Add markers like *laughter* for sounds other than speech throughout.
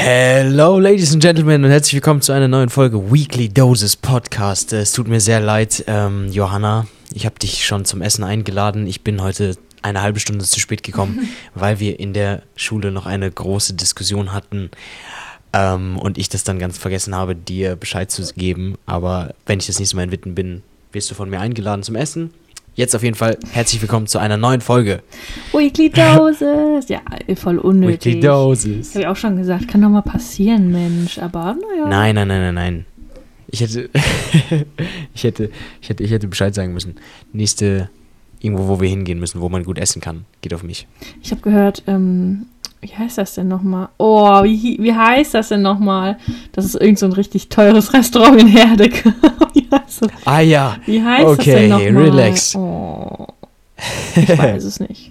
Hello, Ladies and Gentlemen, und herzlich willkommen zu einer neuen Folge Weekly Doses Podcast. Es tut mir sehr leid, ähm, Johanna. Ich habe dich schon zum Essen eingeladen. Ich bin heute eine halbe Stunde zu spät gekommen, *laughs* weil wir in der Schule noch eine große Diskussion hatten ähm, und ich das dann ganz vergessen habe, dir Bescheid zu geben. Aber wenn ich das nächste Mal in Witten bin, wirst du von mir eingeladen zum Essen. Jetzt auf jeden Fall herzlich willkommen zu einer neuen Folge. Weekly *laughs* Doses. Ja, voll unnötig. Weekly Doses. Habe ich auch schon gesagt, kann doch mal passieren, Mensch. Aber naja. Nein, nein, nein, nein, nein. Ich hätte, *laughs* ich hätte, ich hätte, ich hätte Bescheid sagen müssen. Nächste, irgendwo, wo wir hingehen müssen, wo man gut essen kann, geht auf mich. Ich habe gehört, ähm, wie heißt das denn nochmal? Oh, wie, wie heißt das denn nochmal? Das ist irgend so ein richtig teures *laughs* Restaurant in Herdecke. *laughs* Ah ja. Wie heißt Okay, das denn nochmal? relax. Oh, ich weiß es nicht.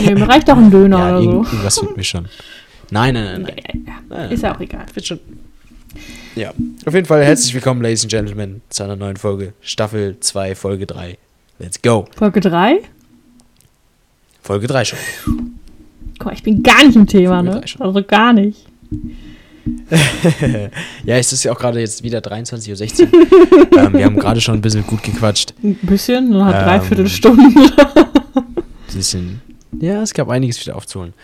Nee, *laughs* mir reicht auch ein Döner ja, oder so. irgend- irgendwas wird mir schon. Nein, nein, nein, nein. Ja, ja, nein. Ist ja auch egal. Wird schon. Ja. Auf jeden Fall herzlich willkommen, Ladies and Gentlemen, zu einer neuen Folge. Staffel 2, Folge 3. Let's go. Folge 3? Folge 3 schon. Guck mal, ich bin gar nicht im Thema, Folge ne? Also gar nicht. *laughs* ja, es ist ja auch gerade jetzt wieder 23.16 Uhr. *laughs* ähm, wir haben gerade schon ein bisschen gut gequatscht. Ein bisschen, nur eine Ähm. Dreiviertelstunde. Ein *laughs* bisschen. Ja, es gab einiges wieder aufzuholen.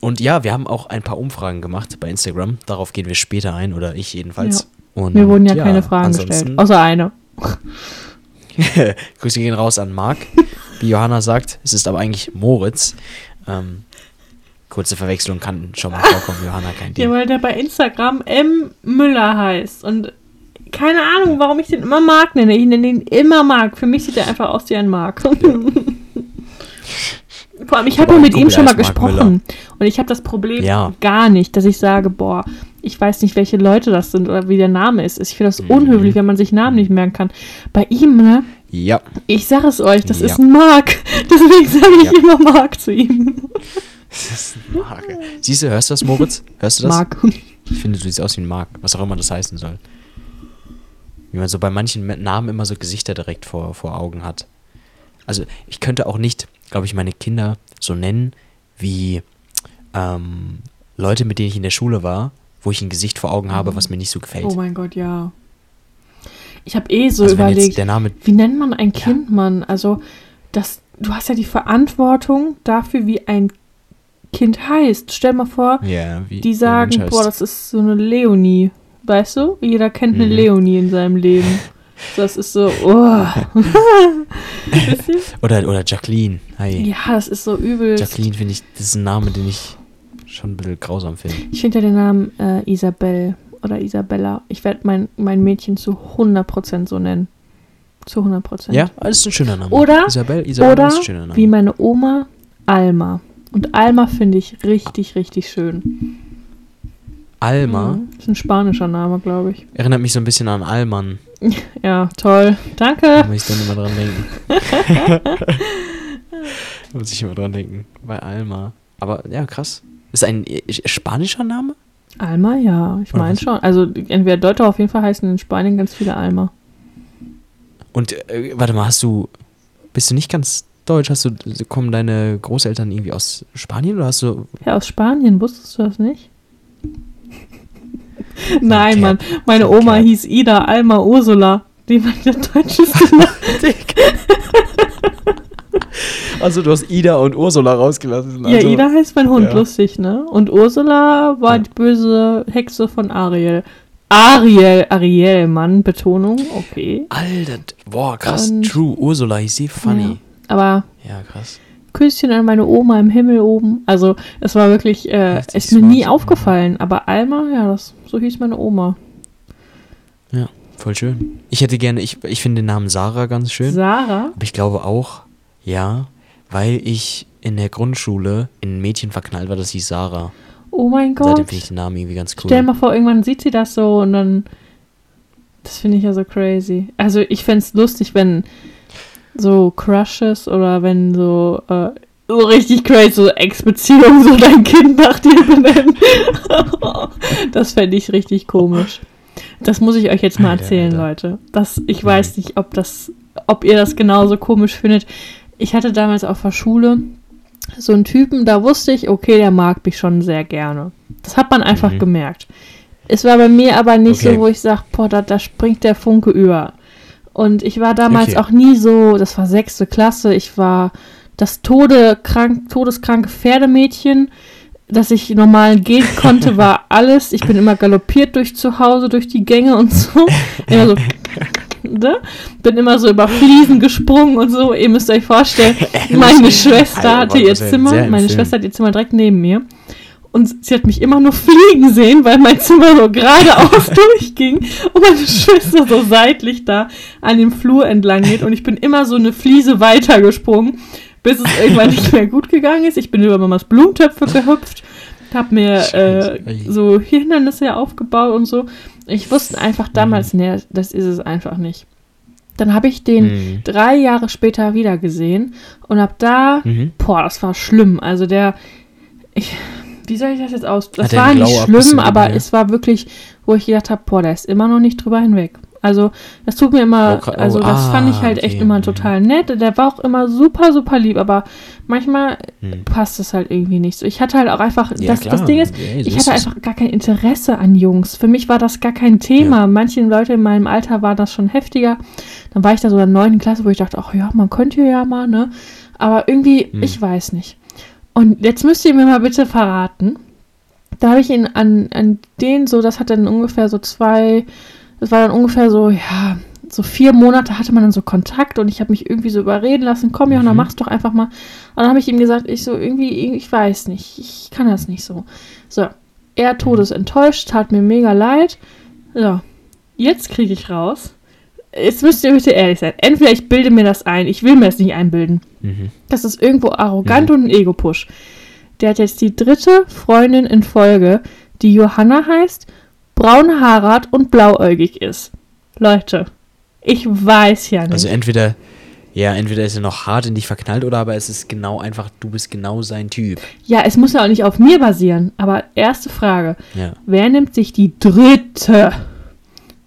Und ja, wir haben auch ein paar Umfragen gemacht bei Instagram. Darauf gehen wir später ein, oder ich jedenfalls. Und, Mir wurden ja, keine Fragen gestellt. Außer eine. *laughs* Grüße gehen raus an Marc. Wie Johanna sagt, es ist aber eigentlich Moritz. Ähm, kurze Verwechslung kann schon mal vorkommen, Johanna, kein Ja, Ding. weil der bei Instagram M. Müller heißt. Und keine Ahnung, warum ich den immer Mark nenne. Ich nenne ihn immer Mark. Für mich sieht er einfach aus wie ein Mark. Vor allem, ich habe ja mit ihm Kumpel schon mal gesprochen. Und ich habe das Problem Ja. gar nicht, dass ich sage, boah, ich weiß nicht, welche Leute das sind oder wie der Name ist. Ich finde das Mhm. unhöflich, wenn man sich Namen nicht merken kann. Bei ihm, ne? Ja, Ich sage es euch, das Ja. ist ein Mark. *laughs* Deswegen sage ich Ja. immer Mark zu ihm. *laughs* das ist ein Marc. Siehst du, hörst du das, Moritz? Hörst du das? Mark. Ich finde, du siehst aus wie ein Marc, was auch immer das heißen soll. Wie man so bei manchen Me- Namen immer so Gesichter direkt vor, vor Augen hat. Also ich könnte auch nicht, glaube ich, meine Kinder so nennen wie ähm, Leute, mit denen ich in der Schule war, wo ich ein Gesicht vor Augen habe, was mir nicht so gefällt. Oh mein Gott, ja. Ich habe eh so also überlegt, der Name wie nennt man ein Ja. Kind, Mann? Also, das, du hast ja die Verantwortung dafür, wie ein Kind heißt. Stell mal vor, ja, wie die sagen, boah, das ist so eine Leonie. Weißt du? Jeder kennt eine Mhm. Leonie in seinem Leben. *laughs* Das ist so, oh. *laughs* Oder, oder Jacqueline. Hi. ja, das ist so übel. Jacqueline finde ich, das ist ein Name, den ich schon ein bisschen grausam finde. Ich finde ja den Namen äh, Isabel oder Isabella. Ich werde mein, mein Mädchen zu 100% so nennen. Zu 100%. Ja, das ist ein schöner Name. Oder- Isabel, Isabel Oder ist ein schöner Name. wie meine Oma Alma. Und Alma finde ich richtig, richtig schön. Alma Mhm. Ist ein spanischer Name, glaube ich. erinnert mich so ein bisschen an Allmann. *laughs* Ja, toll. Danke. Da muss ich dann immer dran denken. *laughs* *laughs* da muss ich immer dran denken. Bei Alma. Aber ja, krass. Ist ein äh, spanischer Name? Alma, ja, ich meine schon. Also entweder Deutsche auf jeden Fall heißen in Spanien ganz viele Alma. Und äh, warte mal, hast du. Bist du nicht ganz deutsch? Hast du. Kommen deine Großeltern irgendwie aus Spanien oder hast du. Ja, aus Spanien, wusstest du das nicht? *laughs* Nein. Mann. Meine Oma hieß Ida Alma Ursula. Die war der deutscheste. Also du hast Ida und Ursula rausgelassen. Ja, Also, Ida heißt mein Hund, ja. lustig, ne? Und Ursula war Ja. die böse Hexe von Ariel. Ariel, Ariel, Mann, Betonung, okay. Alter, boah, krass. Und- True, Ursula hieß sie funny. Aber Ja, krass. Küsschen an meine Oma im Himmel oben. Also, es war wirklich, äh, ist mir nie aufgefallen. Aber Alma, ja, das, so hieß meine Oma. Ja, voll schön. Ich hätte gerne, ich, ich finde den Namen Sarah ganz schön. Sarah? Aber ich glaube auch, ja, weil ich in der Grundschule in ein Mädchen verknallt war, das hieß Sarah. Oh mein Seitdem Gott. finde ich den Namen irgendwie ganz cool. Stell mal vor, irgendwann sieht sie das so und dann. Das finde ich ja so crazy. Also, ich fände es lustig, wenn so Crushes oder wenn so. Äh, so richtig crazy, so Ex-Beziehungen, so dein Kind nach dir benennen. *laughs* das fände ich richtig komisch. Das muss ich euch jetzt mal Alter, erzählen, Alter. Leute. Das, ich weiß nicht, ob das, ob ihr das genauso komisch findet. Ich hatte damals auf der Schule so einen Typen, da wusste ich, okay, der mag mich schon sehr gerne. Das hat man einfach Mhm. gemerkt. Es war bei mir aber nicht Okay. so, wo ich sage, boah, da, da springt der Funke über. Und ich war damals Okay. auch nie so, das war sechste Klasse, ich war das Tode krank, todeskranke Pferdemädchen, dass ich normal gehen konnte, war *laughs* alles. Ich bin immer galoppiert durch zu Hause, durch die Gänge und so. Immer so ne? Bin immer so über Fliesen gesprungen und so. Ihr müsst euch vorstellen, *laughs* meine Schwester hatte ihr Zimmer, meine. Schwester hat ihr Zimmer direkt neben mir. Und sie hat mich immer nur fliegen sehen, weil mein Zimmer so geradeaus *laughs* durchging und meine Schwester so seitlich da an dem Flur entlang geht. Und ich bin immer so eine Fliese weitergesprungen, bis es irgendwann nicht mehr gut gegangen ist. Ich bin über Mamas Blumentöpfe gehüpft, hab mir äh, so Hindernisse aufgebaut und so. Ich wusste einfach damals, Mhm. nee, das ist es einfach nicht. Dann habe ich den Mhm. drei Jahre später wieder gesehen und ab da, Mhm. boah, das war schlimm. Also der, ich, wie soll ich das jetzt aus? Das Hat war nicht schlimm, aber es war wirklich, wo ich gedacht habe, boah, der ist immer noch nicht drüber hinweg. Also das tut mir immer, Oh, oh, also das ah, fand ich halt echt okay, immer mhm. total nett. Der war auch immer super, super lieb, aber manchmal Mhm. passt es halt irgendwie nicht so. Ich hatte halt auch einfach, Ja, das, das. Ding ist, Ja, ich hatte einfach gar kein Interesse an Jungs. Für mich war das gar kein Thema. Manche Leute in meinem Alter war das schon heftiger. Dann war ich da so in der neunten Klasse, wo ich dachte, ach ja, man könnte ja mal, ne? Aber irgendwie, Hm. ich weiß nicht. Und jetzt müsst ihr mir mal bitte verraten. Da habe ich ihn an, an den so, das hat dann ungefähr so zwei, das war dann ungefähr so, ja, so vier Monate hatte man dann so Kontakt und ich habe mich irgendwie so überreden lassen, komm Johanna, Mhm. mach's doch einfach mal. Und dann habe ich ihm gesagt, ich so, irgendwie, ich weiß nicht, ich kann das nicht so. So, er todesenttäuscht, tat mir mega leid. So, jetzt kriege ich raus. Jetzt müsst ihr bitte ehrlich sein. Entweder ich bilde mir das ein, ich will mir das nicht einbilden. Mhm. Das ist irgendwo arrogant Mhm. und ein Ego-Push. Der hat jetzt die dritte Freundin in Folge, die Johanna heißt, hat und blauäugig ist. Leute, ich weiß ja nicht. Also entweder, ja, entweder ist er noch hart in dich verknallt oder aber es ist genau einfach, du bist genau sein Typ. ja, es muss ja auch nicht auf mir basieren. Aber erste Frage: Ja. Wer nimmt sich die dritte?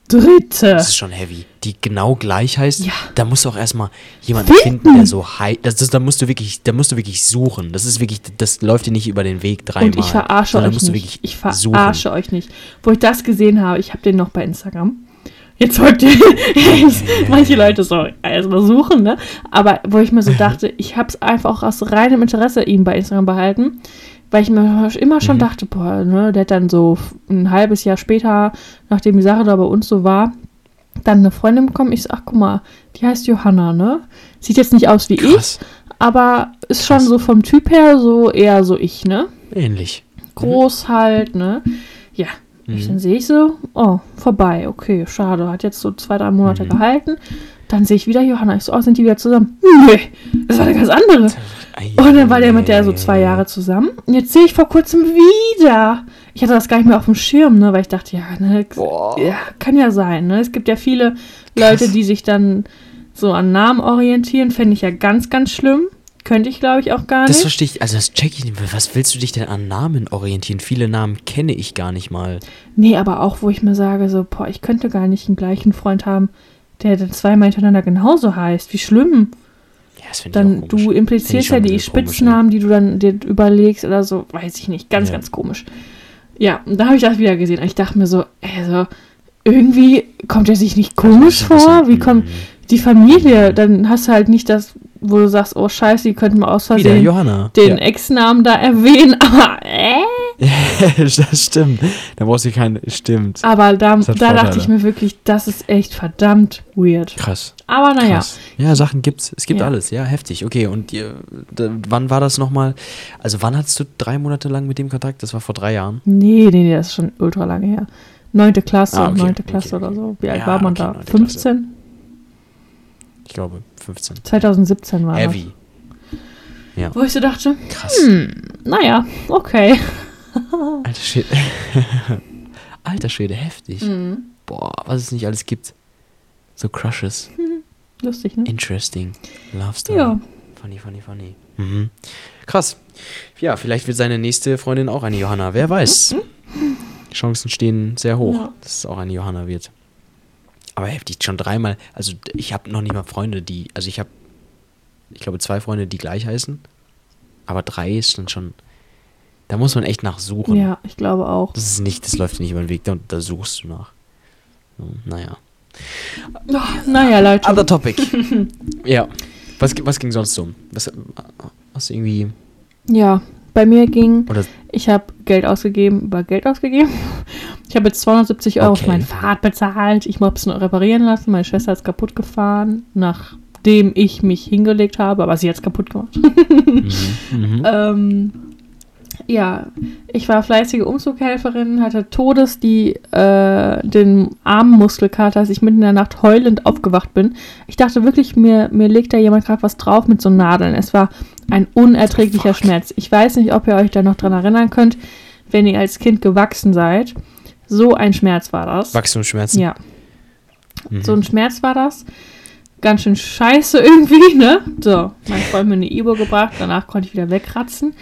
Dritte. Das ist schon heavy. Die genau gleich heißt, Ja. da musst du auch erstmal jemanden Finden. finden, der so heißt. Das, das, da musst du wirklich, da musst du wirklich suchen. Das ist wirklich, das läuft dir nicht über den Weg dreimal. Und ich verarsche euch musst nicht. Ich verarsche suchen. euch nicht. Wo ich das gesehen habe, ich habe den noch bei Instagram. Jetzt wollt ihr *laughs* manche Leute so erstmal suchen, ne? Aber wo ich mir so *laughs* dachte, ich habe es einfach auch aus reinem Interesse ihn bei Instagram behalten, weil ich mir immer schon Mhm. dachte, boah, ne, der hat dann so ein halbes Jahr später, nachdem die Sache da bei uns so war, dann eine Freundin bekommen. Ich so, ach guck mal, die heißt Johanna, ne? Sieht jetzt nicht aus wie Krass. ich, aber ist schon Krass. so vom Typ her so eher so ich, ne? Ähnlich. groß halt, ne? Ja. Ich, Mhm. dann sehe ich so, oh, vorbei, okay, schade. Hat jetzt so zwei, drei Monate Mhm. gehalten. Dann sehe ich wieder Johanna. Ich so, oh, sind die wieder zusammen? Nee, das war eine ganz andere. Und dann war der mit der so ei, zwei Jahre zusammen. Und jetzt sehe ich vor kurzem wieder. Ich hatte das gar nicht mehr auf dem Schirm, ne? Weil ich dachte, ja, ne, ja, kann ja sein, ne? Es gibt ja viele Leute, Krass. die sich dann so an Namen orientieren. Fände ich ja ganz, ganz schlimm. Könnte ich, glaube ich, auch gar Das nicht. verstehe ich, also das check ich nicht. Was willst du dich denn an Namen orientieren? Viele Namen kenne ich gar nicht mal. Nee, aber auch, wo ich mir sage, so, boah, ich könnte gar nicht einen gleichen Freund haben, der dann zweimal hintereinander genauso heißt. Wie schlimm. Ja, das ich Dann, auch komisch. du implizierst ich ja die komisch, Spitznamen, die du dann dir überlegst oder so, weiß ich nicht. Ganz, Ja. ganz komisch. Ja, und da habe ich das wieder gesehen. Und ich dachte mir so, also, irgendwie kommt er sich nicht komisch vor. Wie kommt die Familie? Dann hast du halt nicht das, wo du sagst, oh Scheiße, die könnten mal aus Versehen Johanna. den ja. Ex-Namen da erwähnen. *laughs* Aber, äh? *laughs* das stimmt. Da brauchst du keinen. Stimmt. Aber da, da dachte ich mir wirklich, das ist echt verdammt weird. Krass. Aber naja, Krass. Ja, Sachen gibt's. Es gibt Ja. alles. Ja, heftig. Okay, und ihr, da, wann war das nochmal? Also, wann hattest du drei Monate lang mit dem Kontakt? Das war vor drei Jahren. nee, nee, nee, das ist schon ultra lange her. Neunte Klasse, Ah, okay, neunte okay, Klasse okay. oder so. Wie alt Ja, war man da? neunte 15? Ich glaube, 15. 2017 war Heavy. das. Wo ich so dachte, Krass. hm, naja, okay. *laughs* Alter Schwede. *laughs* Alter Schwede, heftig. Mhm. Boah, was es nicht alles gibt. So Crushes. Lustig, ne? Interesting. Love Story. Ja. Funny, funny, funny. Mhm. Krass. Ja, vielleicht wird seine nächste Freundin auch eine Johanna. Wer weiß. Chancen stehen sehr hoch, Ja. dass es auch eine Johanna wird. Aber heftig, schon dreimal. Also ich habe noch nicht mal Freunde, die. Also ich habe, ich glaube, zwei Freunde, die gleich heißen. Aber drei ist dann schon. Da muss man echt nachsuchen. Ja, ich glaube auch. Das ist nicht, das läuft nicht über den Weg, da, da suchst du nach. Naja. Naja, Leute. Other topic. *laughs* ja. Was, was ging sonst so? Was, hast du irgendwie. Ja, bei mir ging, Oder ich habe Geld ausgegeben, über Geld ausgegeben. Ich habe jetzt 270 Euro Okay. für mein Fahrrad bezahlt. Ich habe es noch reparieren lassen. Meine Schwester ist kaputt gefahren, nachdem ich mich hingelegt habe, aber sie hat es kaputt gemacht. mhm, mhm. *laughs* ähm, ja, ich war fleißige Umzughelferin, hatte Todes die, äh, den Armmuskelkater, als ich mitten in der Nacht heulend aufgewacht bin. Ich dachte wirklich, mir, mir legt da jemand gerade was drauf mit so Nadeln. Es war ein unerträglicher Fuck. Schmerz. Ich weiß nicht, ob ihr euch da noch dran erinnern könnt, wenn ihr als Kind gewachsen seid. So ein Schmerz war das. Wachstumsschmerzen. Ja, Mhm. so ein Schmerz war das. Ganz schön scheiße *laughs* irgendwie, ne? So, mein Freund mir eine Ibo gebracht, danach konnte ich wieder wegratzen.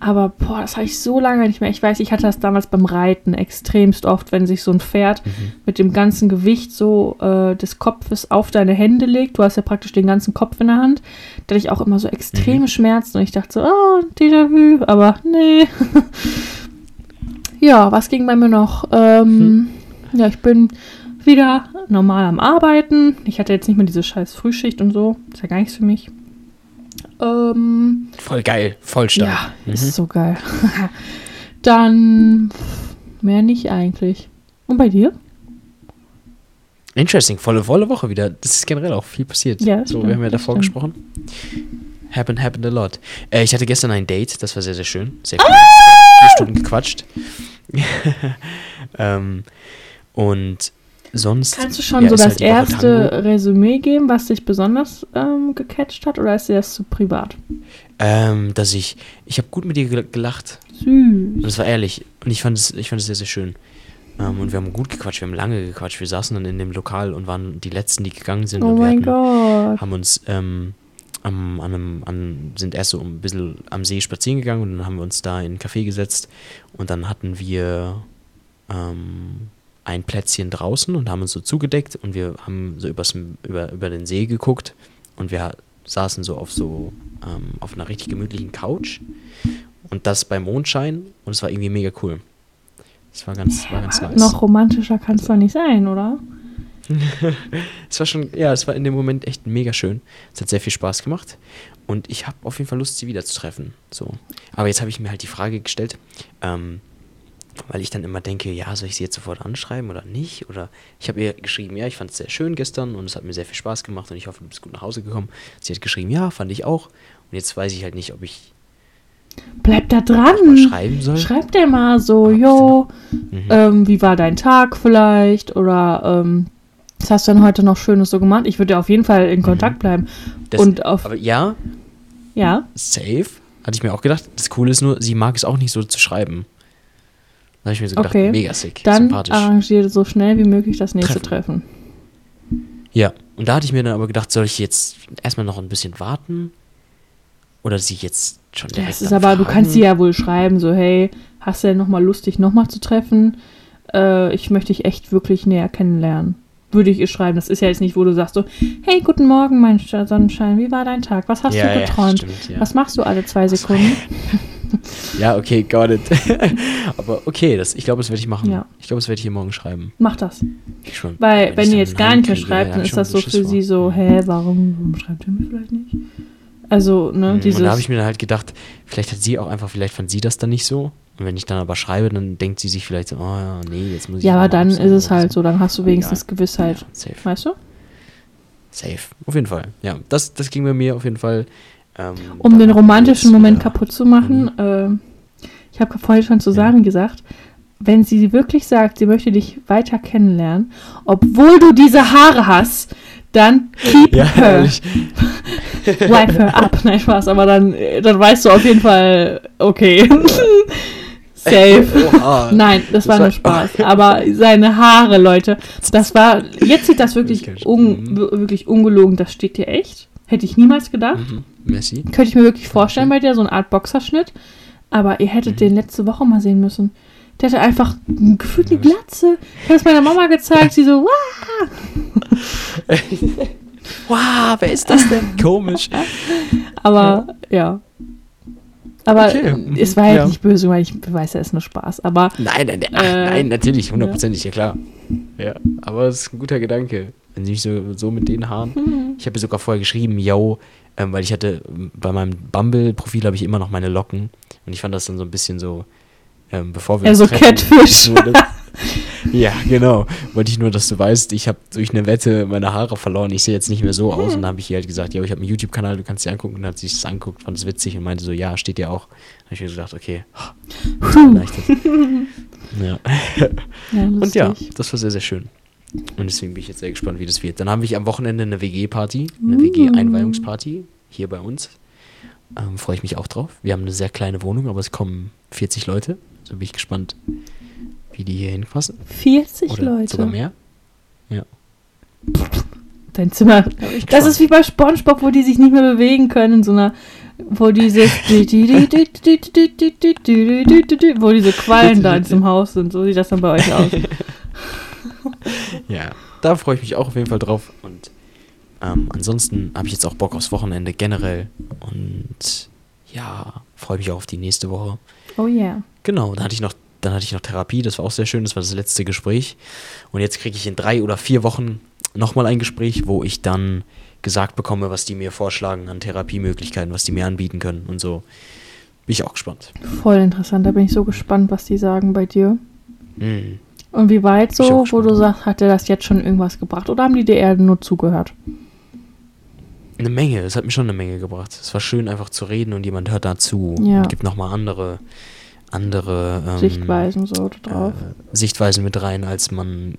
Aber boah, das habe ich so lange nicht mehr. Ich weiß, ich hatte das damals beim Reiten extremst oft, wenn sich so ein Pferd Mhm. mit dem ganzen Gewicht so äh, des Kopfes auf deine Hände legt. Du hast ja praktisch den ganzen Kopf in der Hand. Da hatte ich auch immer so extreme Mhm. Schmerzen und ich dachte so, oh, Déjà-vu, aber nee. *laughs* ja, was ging bei mir noch? Ähm, Ja, ich bin wieder normal am Arbeiten. Ich hatte jetzt nicht mehr diese scheiß Frühschicht und so. Ist ja gar nichts für mich. Ähm, Voll geil, voll stark. ja, Mhm. ist so geil. *laughs* Dann mehr nicht eigentlich. Und bei dir? Interesting, volle, volle Woche wieder. Das ist generell auch viel passiert. Ja, so, stimmt, wir haben ja davor stimmt. gesprochen. Happened, happened a lot. Äh, ich hatte gestern ein Date, das war sehr, sehr schön. Sehr Ah! cool. Vier Stunden gequatscht. *laughs* ähm, und sonst. Kannst du schon ja, so das halt erste Tango. Resümee geben, was dich besonders ähm, gecatcht hat? Oder ist dir das zu privat? Ähm, dass ich. Ich habe gut mit dir gel- gelacht. Süß. Und das war ehrlich. Und ich fand es, ich fand es sehr, sehr schön. Ähm, und wir haben gut gequatscht, wir haben lange gequatscht. Wir saßen dann in dem Lokal und waren die Letzten, die gegangen sind. Oh und mein hatten, Gott. haben uns ähm, am, an einem, an, sind erst so ein bisschen am See spazieren gegangen und dann haben wir uns da in einen Café gesetzt und dann hatten wir ähm, ein Plätzchen draußen und haben uns so zugedeckt und wir haben so übers, über, über den See geguckt und wir saßen so auf so ähm, auf einer richtig gemütlichen Couch und das bei Mondschein und es war irgendwie mega cool. Es war ganz, war ganz nice. Noch romantischer kann es doch nicht sein, oder? *laughs* Es war schon, ja, es war in dem Moment echt mega schön. Es hat sehr viel Spaß gemacht. Und ich habe auf jeden Fall Lust, sie wiederzutreffen. So. Aber jetzt habe ich mir halt die Frage gestellt, ähm, weil ich dann immer denke, ja, soll ich sie jetzt sofort anschreiben oder nicht? Oder ich habe ihr geschrieben, ja, ich fand es sehr schön gestern und es hat mir sehr viel Spaß gemacht und ich hoffe, du bist gut nach Hause gekommen. Sie hat geschrieben, ja, fand ich auch. Und jetzt weiß ich halt nicht, ob ich Bleib da mal dran. schreiben soll. Schreib dir mal so, yo, Mhm. ähm, wie war dein Tag vielleicht? Oder ähm, was hast du denn heute noch Schönes so gemacht? Ich würde auf jeden Fall in Kontakt bleiben. Das- und auf, aber ja, ja, safe, hatte ich mir auch gedacht. Das Coole ist nur, sie mag es auch nicht so zu schreiben. Da habe ich mir so gedacht, Okay. mega sick, dann sympathisch. arrangiere so schnell wie möglich das nächste Treffen. Ja, und da hatte ich mir dann aber gedacht, soll ich jetzt erstmal noch ein bisschen warten? Oder sie jetzt schon direkt Das ist aber, du kannst sie ja wohl schreiben, so, hey, hast du denn nochmal Lust, dich nochmal zu treffen? Äh, ich möchte dich echt wirklich näher kennenlernen. Würde ich ihr schreiben. Das ist ja jetzt nicht, wo du sagst so, hey, guten Morgen, mein Sonnenschein, wie war dein Tag? Was hast ja, du geträumt? Ja, stimmt, ja. Was machst du alle zwei Sekunden? *laughs* ja, okay, got it. *laughs* aber okay, das, ich glaube, das werde ich machen. Ja. Ich glaube, das werde ich ihr morgen schreiben. Mach das. Ich schon. Weil, wenn ihr jetzt gar nicht mehr schreibt, dann ist das so für sie so, hä, warum, warum schreibt ihr mir vielleicht nicht? Also, ne, Mhm, dieses. Und da habe ich mir dann halt gedacht, vielleicht hat sie auch einfach, vielleicht fand sie das dann nicht so. Und wenn ich dann aber schreibe, dann denkt sie sich vielleicht so, oh ja, nee, jetzt muss ich. ja, aber dann ist es halt so, dann hast du wenigstens egal. Gewissheit. Ja, safe. Weißt du? Safe. Auf jeden Fall. Ja, das, das ging bei mir auf jeden Fall. Ähm, Um den romantischen Moment wieder- kaputt zu machen, äh, ich habe vorhin schon zu Sami gesagt, wenn sie wirklich sagt, sie möchte dich weiter kennenlernen, obwohl du diese Haare hast, dann keep Ja, her. *laughs* *laughs* Wipe her up. Nein, Spaß, aber dann, dann weißt du auf jeden Fall, okay. *laughs* Safe. Oha. Nein, das, Das war nur Spaß. Aber seine Haare, Leute, das war. Jetzt sieht das wirklich, un, Mhm. wirklich ungelogen. Das steht dir echt. Hätte ich niemals gedacht. Mhm. Messi. Könnte ich mir wirklich vorstellen bei dir, so eine Art Boxerschnitt. Aber ihr hättet Mhm. den letzte Woche mal sehen müssen. Der hatte einfach gefühlt eine Glatze. Ich habe es meiner Mama gezeigt. Sie so, wow. *laughs* Wow, wer ist das denn? *laughs* Komisch. Aber ja. Aber Okay. es war halt Ja. nicht böse, weil ich weiß ja, es ist nur Spaß. Aber Nein, nein, ach, Äh, nein, natürlich, hundertprozentig, ja. klar. Ja, aber es ist ein guter Gedanke. Wenn sie nicht so, so mit den Haaren. Mhm. Ich habe sogar vorher geschrieben, yo, ähm, weil ich hatte, bei meinem Bumble-Profil habe ich immer noch meine Locken. Und ich fand das dann so ein bisschen so, ähm, bevor wir Ja, uns so treffen, Catfish. *laughs* ja, genau. Wollte ich nur, dass du weißt, ich habe durch eine Wette meine Haare verloren. Ich sehe jetzt nicht mehr so aus. Und dann habe ich ihr halt gesagt, ja, ich habe einen YouTube-Kanal, du kannst dir angucken. Und dann hat sie sich das anguckt, fand es witzig und meinte so, ja, steht dir auch. Dann habe ich mir gedacht, okay, *laughs* ja. ja, *laughs* Und ja, das war sehr, sehr schön. Und deswegen bin ich jetzt sehr gespannt, wie das wird. Dann haben wir am Wochenende eine WG-Party, eine Mm. WG-Einweihungsparty hier bei uns. Ähm, Freue ich mich auch drauf. Wir haben eine sehr kleine Wohnung, aber es kommen 40 Leute. So bin ich gespannt, wie die hier hinpassen. 40 Oder Leute. sogar mehr. Dein Zimmer. ich Das ist wie bei Spongebob, wo die sich nicht mehr bewegen können, in so einer, wo dieses, wo diese Quallen da in diesem Haus sind. So sieht das dann bei euch aus. Ja, da freue ich mich auch auf jeden Fall drauf. Und ähm, ansonsten habe ich jetzt auch Bock aufs Wochenende generell. Und ja, freue mich auch auf die nächste Woche. Oh yeah. Genau, dann hatte ich noch, dann hatte ich noch Therapie, das war auch sehr schön, das war das letzte Gespräch. Und jetzt kriege ich in drei oder vier Wochen nochmal ein Gespräch, wo ich dann gesagt bekomme, was die mir vorschlagen an Therapiemöglichkeiten, was die mir anbieten können und so. Bin ich auch gespannt. Voll interessant. Da bin ich so gespannt, was die sagen bei dir. Mhm. Und wie weit so, wo du sagst, hat dir das jetzt schon irgendwas gebracht? Oder haben die dir eher nur zugehört? Eine Menge, es hat mir schon eine Menge gebracht. Es war schön, einfach zu reden und jemand hört dazu Ja. und gibt nochmal andere, andere ähm, Sichtweisen so drauf. Äh, Sichtweisen mit rein, als man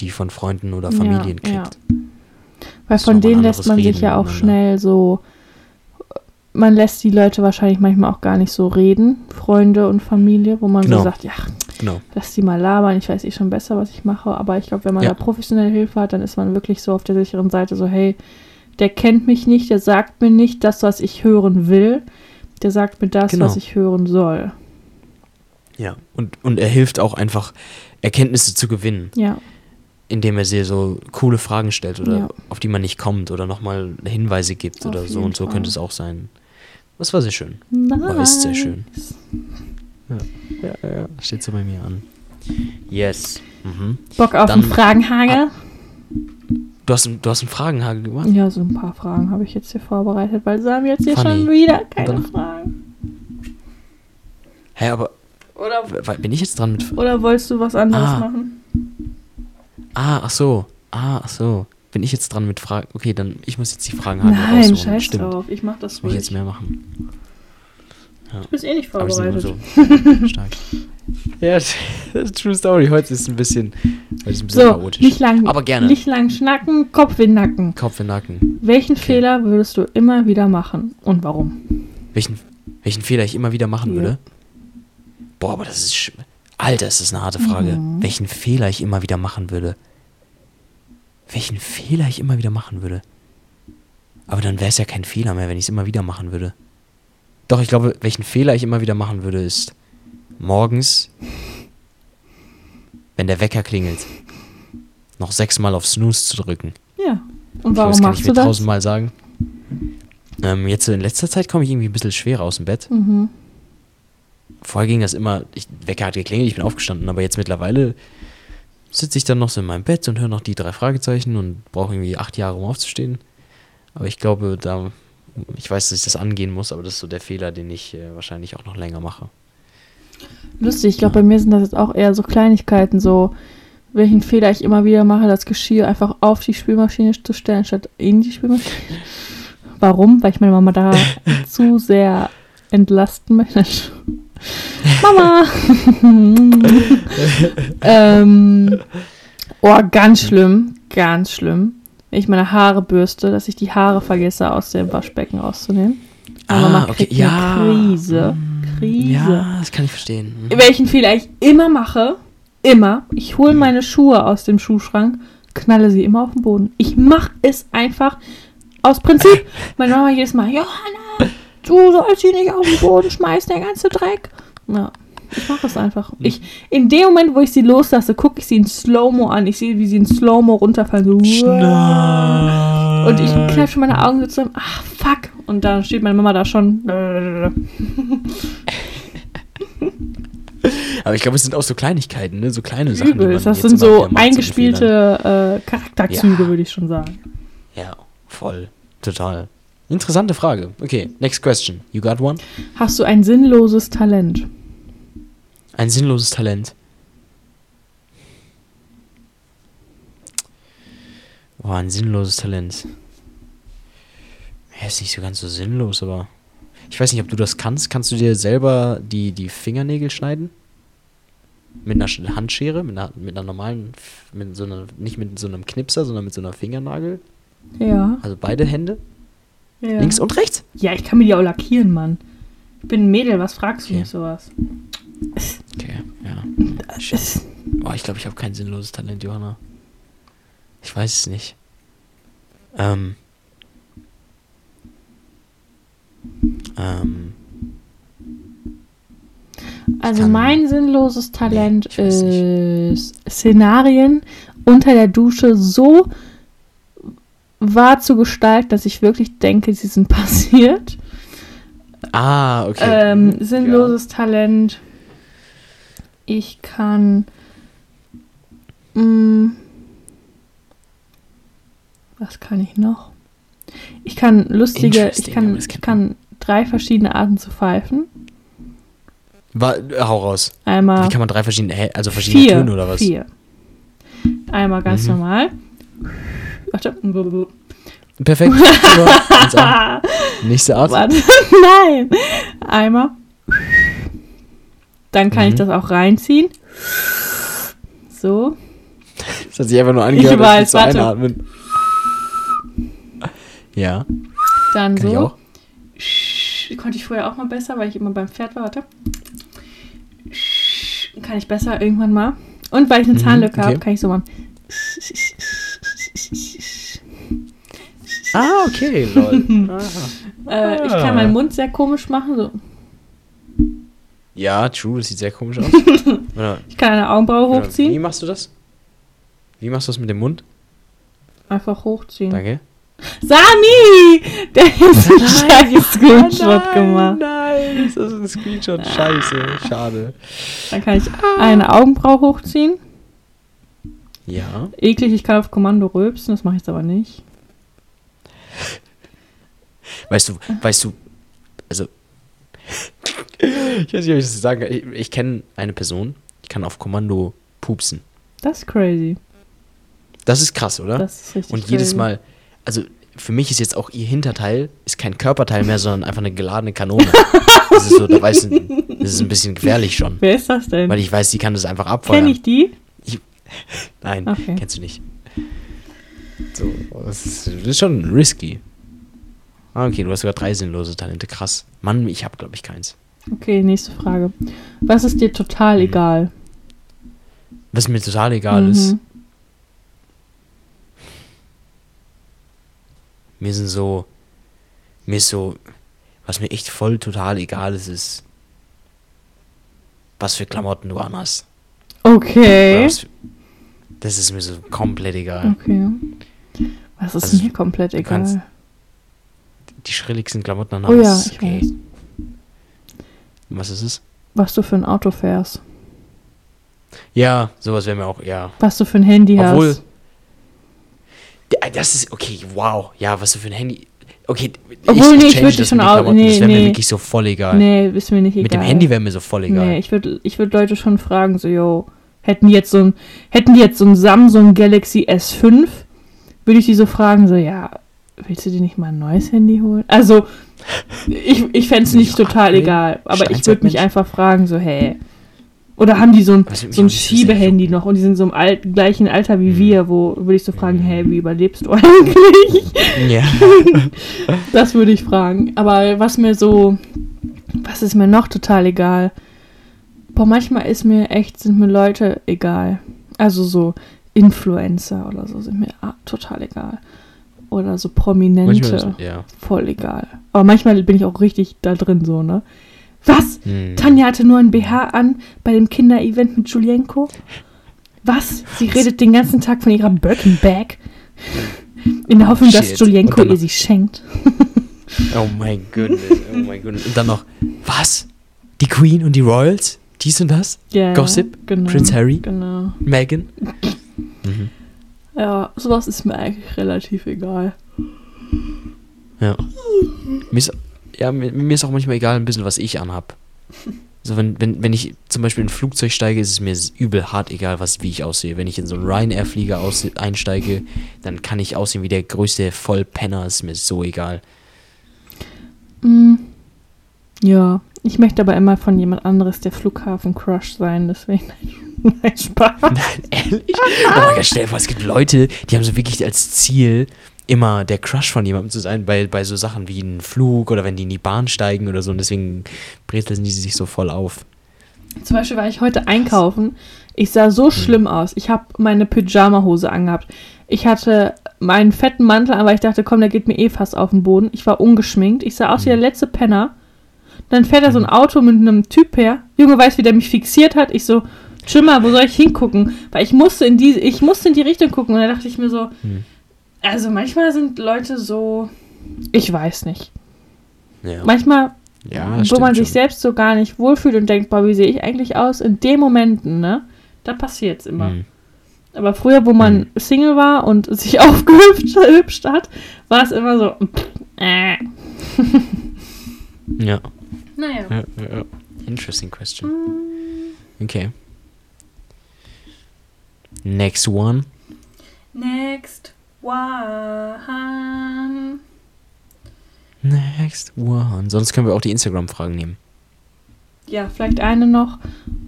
die von Freunden oder Familien Ja, ja. kriegt. Weil ist von denen lässt man sich Reden ja auch schnell so. Man lässt die Leute wahrscheinlich manchmal auch gar nicht so reden, Freunde und Familie, wo man Genau. so sagt, ja, Genau. lass die mal labern, ich weiß eh schon besser, was ich mache. Aber ich glaube, wenn man Ja. da professionelle Hilfe hat, dann ist man wirklich so auf der sicheren Seite, so, hey, der kennt mich nicht, der sagt mir nicht das, was ich hören will, der sagt mir das, Genau. was ich hören soll. Ja, und, und er hilft auch einfach, Erkenntnisse zu gewinnen, Ja, indem er dir so coole Fragen stellt oder Ja. auf die man nicht kommt oder nochmal Hinweise gibt Auf oder so und so Fall. könnte es auch sein. Das war sehr schön. nice. War ist sehr schön. Ja, ja, ja. Steht so bei mir an. Yes. Mhm. Bock auf Dann- einen Fragenhagel? Du hast, einen- du hast einen Fragenhagel gemacht? Ja, so ein paar Fragen habe ich jetzt hier vorbereitet, weil sie haben jetzt hier Funny. schon wieder keine dann- Fragen. Hä, aber Oder, bin ich jetzt dran mit. oder wolltest du was anderes Ah. machen? Ah, ach so. Ah, ach so. Bin ich jetzt dran mit Fragen? Okay, dann ich muss jetzt die Fragenhagel Nein, raussuchen. scheiß Stimmt. drauf. Ich mach das Das muss ich ruhig. jetzt mehr machen. Du bist eh nicht Aber vorbereitet. so *laughs* stark. Ja, *laughs* *laughs* True Story. Heute ist ein bisschen, heute ist ein bisschen So, chaotisch. nicht lang, Aber gerne. nicht lang schnacken, Kopf in Nacken. Kopf in Nacken. Welchen Fehler würdest du immer wieder machen und warum? Welchen, welchen Fehler ich immer wieder machen Ja. würde? Boah, aber das ist. Alter, ist das eine harte Frage. Mhm. Welchen Fehler ich immer wieder machen würde? Welchen Fehler ich immer wieder machen würde? Aber dann wäre es ja kein Fehler mehr, wenn ich es immer wieder machen würde. Doch, ich glaube, welchen Fehler ich immer wieder machen würde, ist morgens, wenn der Wecker klingelt, noch sechsmal auf Snooze zu drücken. Ja. Und Ich warum das kann machst ich du mir das? tausendmal sagen. Ähm, jetzt in letzter Zeit komme ich irgendwie ein bisschen schwerer aus dem Bett. Mhm. Vorher ging das immer, ich, Wecker hat geklingelt, ich bin aufgestanden, aber jetzt mittlerweile sitze ich dann noch so in meinem Bett und höre noch die drei Fragezeichen und brauche irgendwie acht Jahre, um aufzustehen. Aber ich glaube, da, ich weiß, dass ich das angehen muss, aber das ist so der Fehler, den ich äh, wahrscheinlich auch noch länger mache. Lustig, ich glaube, bei mir sind das jetzt auch eher so Kleinigkeiten, so welchen Fehler ich immer wieder mache, das Geschirr einfach auf die Spülmaschine zu stellen, statt in die Spülmaschine. Warum? Weil ich meine Mama da *laughs* zu sehr entlasten möchte. Mama! *laughs* ähm, oh, ganz schlimm, ganz schlimm. Wenn ich meine Haare bürste, dass ich die Haare vergesse, aus dem Waschbecken rauszunehmen. Meine Mama kriegt eine Krise. Krise. Ja, das kann ich verstehen. Mhm. Welchen Fehler ich immer mache, immer, ich hole meine Schuhe aus dem Schuhschrank, knalle sie immer auf den Boden. Ich mache es einfach aus Prinzip. Meine Mama jedes Mal, Johanna, du sollst sie nicht auf den Boden schmeißen, der ganze Dreck. Ja, ich mache es einfach. Ich, in dem Moment, wo ich sie loslasse, gucke ich sie in Slow-Mo an. Ich sehe, wie sie in Slow-Mo runterfallen. So, und ich kneife schon meine Augen so zusammen. Ach, fuck. Und dann steht meine Mama da schon. Aber ich glaube, es sind auch so Kleinigkeiten, ne? So kleine Sachen. die Übel. Das sind so eingespielte äh, Charakterzüge, Ja. würde ich schon sagen. Ja, voll. Total. Interessante Frage. Okay, next question. You got one? Hast du ein sinnloses Talent? Ein sinnloses Talent. Boah, ein sinnloses Talent. Ja, ist nicht so ganz so sinnlos, aber. Ich weiß nicht, ob du das kannst. Kannst du dir selber die, die Fingernägel schneiden? Mit einer Sch- Handschere? Mit einer, mit einer normalen. Mit so einer, nicht mit so einem Knipser, sondern mit so einer Fingernagel? Ja. Also beide Hände? ja. Links und rechts? Ja, ich kann mir die auch lackieren, Mann. Ich bin ein Mädel, was fragst du Okay. mich sowas? Okay, ja. Boah, ich glaube, ich habe kein sinnloses Talent, Johanna. Ich weiß es nicht. Ähm. Ähm. Also mein sinnloses Talent weiß ist Szenarien unter der Dusche so wahr zu gestalten, dass ich wirklich denke, sie sind *laughs* passiert. Ah, okay. Ähm, Mhm, sinnloses Talent. Ich kann. Mh, was kann ich noch? Ich kann lustige. Ich kann, ich kann drei verschiedene Arten zu pfeifen. Ja. Wa- äh, hau raus. Einmal. Wie kann man drei verschiedene, also verschiedene vier, Töne oder was? Vier. Einmal ganz Mhm. normal. Warte. Perfekt. *laughs* An. Nächste Art. Warte. *laughs* Nein. Einmal. Dann kann ich Mhm. das auch reinziehen. So. Das hat sich einfach nur angehört, Ich weiß, als zu warte. einatmen. Ja, Dann kann ich so. Konnte ich vorher auch mal besser, weil ich immer beim Pferd war. Warte. Kann ich besser irgendwann mal. Und weil ich eine Mhm, Zahnlücke okay. habe, kann ich so machen. Ah, okay, lol. *laughs* Äh, ich kann meinen Mund sehr komisch machen. So. Ja, true, das sieht sehr komisch aus. *laughs* Ich kann eine Augenbraue oder, wie hochziehen. machst du das? Wie machst du das mit dem Mund? Einfach hochziehen. Danke. Sami! Der hat einen scheiß Screenshot gemacht. Nein, das ist ein Screenshot. Scheiße, schade. Dann kann ich eine Augenbraue hochziehen. Ja. Eklig, ich kann auf Kommando rülpsen, das mache ich jetzt aber nicht. Weißt du, weißt du, also, ich weiß nicht, ob ich das sagen kann. Ich, ich kenne eine Person, die kann auf Kommando pupsen. Das ist crazy. Das ist krass, oder? Das ist richtig Und jedes crazy. Mal, also für mich ist jetzt auch ihr Hinterteil, ist kein Körperteil mehr, sondern einfach eine geladene Kanone. *laughs* Das ist so, da weiß das ist ein bisschen gefährlich schon. Wer ist das denn? Weil ich weiß, die kann das einfach abfeuern. Kenne ich die? Nein, Okay. kennst du nicht. So, das ist, das ist schon risky. Ah, okay, du hast sogar drei sinnlose Talente. Krass. Mann, ich habe, glaube ich, keins. Okay, nächste Frage. Was ist dir total Mhm. egal? Was mir total egal Mhm. ist. Mir sind so. Mir ist so. Was mir echt voll total egal ist, ist. Was für Klamotten du anhast. Okay. für, das ist mir so komplett egal. Okay. Was ist Also, mir komplett du kannst egal? Die schrilligsten Klamotten Oh anhaben. ja, ist ich okay. weiß. Was ist es? Was du für ein Auto fährst. Ja, sowas wäre mir auch, ja. Was du für ein Handy Obwohl. hast. Ja, Das ist, okay, wow. Ja, was für ein Handy. Okay, Obwohl, nee, ich change würd dich das schon mit den au- Klamotten. nee, das wäre nee. mir wirklich so voll egal. Nee, ist mir nicht egal. Mit dem Handy wäre mir so voll egal. Nee, ich würde ich würd Leute schon fragen, so, yo, hätten die jetzt so ein, hätten die jetzt so ein Samsung Galaxy S5, würde ich die so fragen, so, ja, willst du dir nicht mal ein neues Handy holen? Also, ich, ich fände es nicht total nee. egal, aber ich würde mich einfach fragen, so, hey. Oder haben die so ein, so ein Schiebehandy noch und die sind so im alt, gleichen Alter wie Mhm. wir, wo würde ich so fragen, hey, wie überlebst du *laughs* eigentlich? Ja. *laughs* Das würde ich fragen. Aber was mir so, was ist mir noch total egal? Boah, manchmal ist mir echt, sind mir Leute egal. Also so Influencer oder so sind mir total egal. Oder so Prominente, Manchmal ja. voll egal. Aber manchmal bin ich auch richtig da drin so, ne? Was? Hm. Tanja hatte nur ein BH an bei dem Kinderevent mit Julienko? Was? Sie redet den ganzen Tag von ihrer Birkenbag? In der Hoffnung, dass Shit. Julienko Und dann- ihr sie schenkt. *laughs* Oh mein Gott, oh mein Gott. Und dann noch, was? Die Queen und die Royals? Dies und das? Ja, Gossip? Genau, Prince Harry? Genau. Meghan? Mhm. *laughs* Ja, sowas ist mir eigentlich relativ egal. Ja. Mir ist, ja, mir, mir ist auch manchmal egal, ein bisschen, was ich anhab. *laughs* Also wenn, wenn, wenn ich zum Beispiel in ein Flugzeug steige, ist es mir übel hart egal, was, wie ich aussehe. Wenn ich in so einen Ryanair-Flieger einsteige, dann kann ich aussehen wie der größte Vollpenner, ist mir so egal. Mm, ja, ich möchte aber immer von jemand anderes der Flughafen-Crush sein, deswegen. *laughs* Nein, Spaß. Nein, ehrlich? Oh mein Gott, stell dir vor, es gibt Leute, die haben so wirklich als Ziel, immer der Crush von jemandem zu sein, bei, bei so Sachen wie ein Flug oder wenn die in die Bahn steigen oder so. Und deswegen brezeln die sich so voll auf. Zum Beispiel war ich heute einkaufen. Ich sah so schlimm aus. Ich habe meine Pyjama-Hose angehabt. Ich hatte meinen fetten Mantel an, weil ich dachte, komm, der geht mir eh fast auf den Boden. Ich war ungeschminkt. Ich sah aus wie der letzte Penner. Dann fährt da so ein Auto mit einem Typ her. Junge weiß, wie der mich fixiert hat. Ich so, mal, wo soll ich hingucken? Weil ich musste in die, ich musste in die Richtung gucken. Und da dachte ich mir so, Hm. Also manchmal sind Leute so, ich weiß nicht. Ja, Manchmal ja wo man sich schon. selbst so gar nicht wohlfühlt und denkt, boah, wie sehe ich eigentlich aus? In den Momenten, ne? Da passiert's immer. Hm. Aber früher, wo man Mhm. Single war und *laughs* sich aufgehübscht hübscht hat, war es immer so, pff, *laughs* äh. Ja. Naja. ja, ja, ja. Interesting question. Mm. Okay. Next one. Next one. Next one. Sonst können wir auch die Instagram-Fragen nehmen. Ja, vielleicht eine noch.